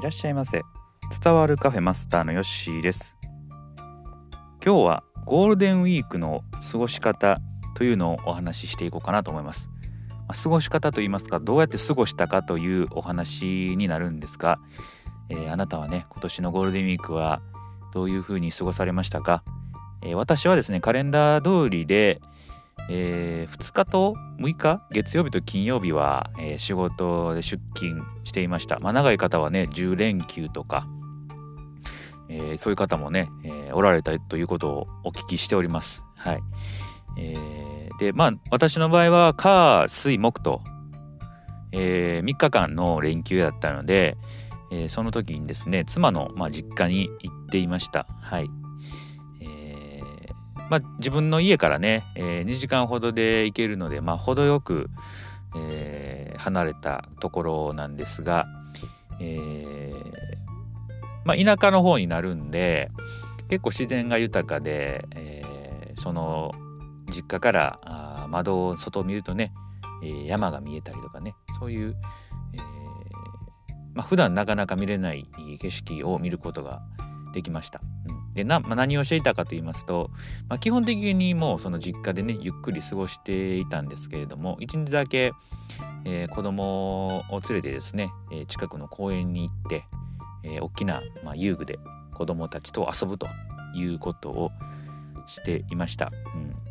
いらっしゃいませ。伝わるカフェマスターのヨッシーです。今日はゴールデンウィークの過ごし方というのをお話ししていこうかなと思います、まあ、過ごし方といいますかどうやって過ごしたかというお話になるんですが、えー、あなたはね今年のゴールデンウィークはどういうふうに過ごされましたか、えー、私はですねカレンダー通りで、えー、2日と6日月曜日と金曜日は、えー、仕事で出勤していました。まあ、長い方はね10連休とか、えー、そういう方もね、えおられたということをお聞きしております。はい。えでまあ私の場合は火水木と、え3日間の連休だったので、えその時にですね妻の、まあ、実家に行っていました。はい。まあ、自分の家からね、えー、2時間ほどで行けるので、まあ、程よく、えー、離れたところなんですが、えー、まあ、田舎の方になるんで結構自然が豊かで、え、その実家から窓を外を見るとね、山が見えたりとかねそういう、えーまあ、普段なかなか見れない景色を見ることができました。うんでな、まあ、何をしていたかと言いますと、まあ、基本的にもうその実家でねゆっくり過ごしていたんですけれども一日だけ、えー、子供を連れてですね、えー、近くの公園に行って、えー、大きな、まあ、遊具で子供たちと遊ぶということをしていました。うん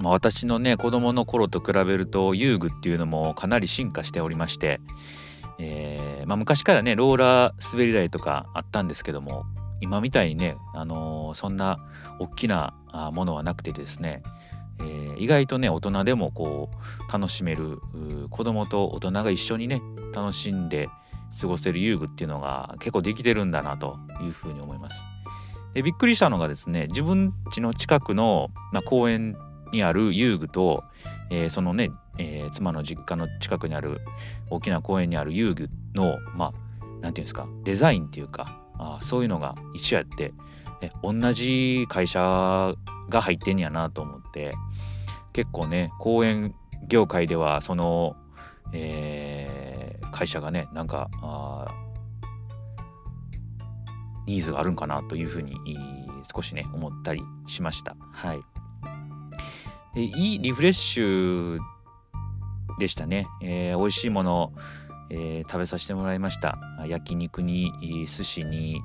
まあ、私のね子供の頃と比べると遊具っていうのもかなり進化しておりまして、えーまあ、昔からねローラー滑り台とかあったんですけども今みたいにね、あのー、そんな大きなものはなくてですね、えー、意外とね大人でもこう楽しめる子供と大人が一緒にね楽しんで過ごせる遊具っていうのが結構できてるんだなというふうに思います。でびっくりしたのがですね自分家の近くの、まあ、公園にある遊具と、えー、そのね、えー、妻の実家の近くにある大きな公園にある遊具のまあ何て言うんですかデザインっていうかあそういうのが一緒やってえ同じ会社が入ってんやなと思って結構ね公園業界ではその、えー、会社がねなんかあニーズがあるんかなというふうに少しね思ったりしました。はい、でいいリフレッシュでしたね。えー、美味しいものえー、食べさせてもらいました。焼肉に寿司に、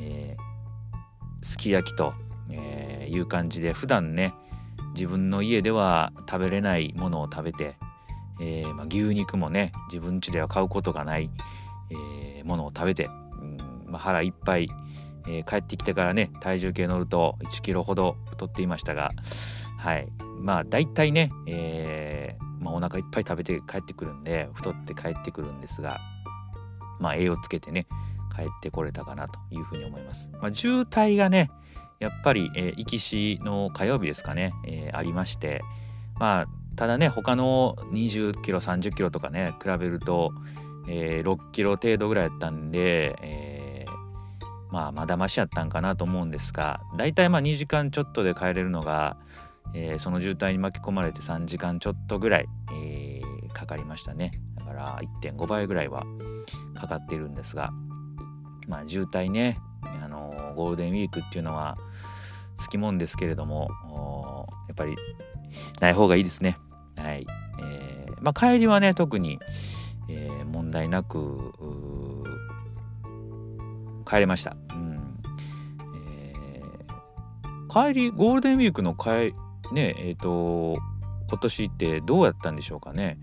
えー、すき焼きと、えー、いう感じで普段ね自分の家では食べれないものを食べて、えーまあ、牛肉もね自分家では買うことがない、えー、ものを食べて、うんまあ、腹いっぱい、えー、帰ってきてからね体重計乗ると1キロほど太っていましたがはい。まあ大体ね、えーまあ、お腹いっぱい食べて帰ってくるんで太って帰ってくるんですが、まあ、栄養つけてね帰ってこれたかなというふうに思います。まあ、渋滞がねやっぱり、えー、行きしの火曜日ですかね、えー、ありましてまあただね他の20キロ30キロとかね比べると、えー、6キロ程度ぐらいやったんで、えー、まあまだましやったんかなと思うんですが大体まあ2時間ちょっとで帰れるのがえー、その渋滞に巻き込まれて3時間ちょっとぐらい、えー、かかりましたね。だから1.5倍ぐらいはかかっているんですがまあ渋滞ね、あのー、ゴールデンウィークっていうのはつきもんですけれどもやっぱりない方がいいですね。はい、えー、まあ帰りはね特に、えー、問題なく帰れました、うん。えー、帰りゴールデンウィークの帰ねえっ、ー、と今年ってどうやったんでしょうかね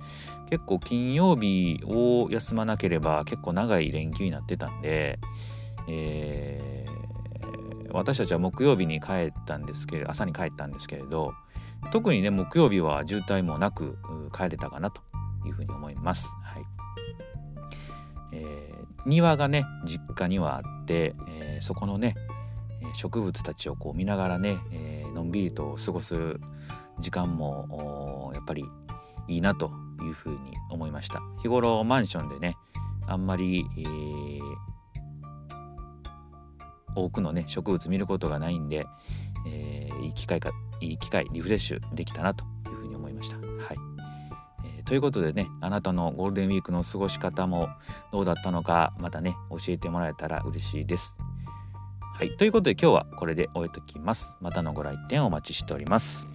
結構金曜日を休まなければ結構長い連休になってたんで、えー、私たちは木曜日に帰ったんですけれど朝に帰ったんですけれど特にね木曜日は渋滞もなく帰れたかなというふうに思います。はいえー、庭がね実家にはあって、えー、そこのね植物たちをこう見ながらね、えー、のんびりと過ごす時間もやっぱりいいなというふうに思いました。日頃マンションでねあんまり、えー、多くのね植物見ることがないんで、えー、いい機会かいい機会リフレッシュできたなというふうに思いました。はい、えー、ということでねあなたのゴールデンウィークの過ごし方もどうだったのかまたね教えてもらえたら嬉しいです。はいということで今日はこれで終えときます。またのご来店お待ちしております。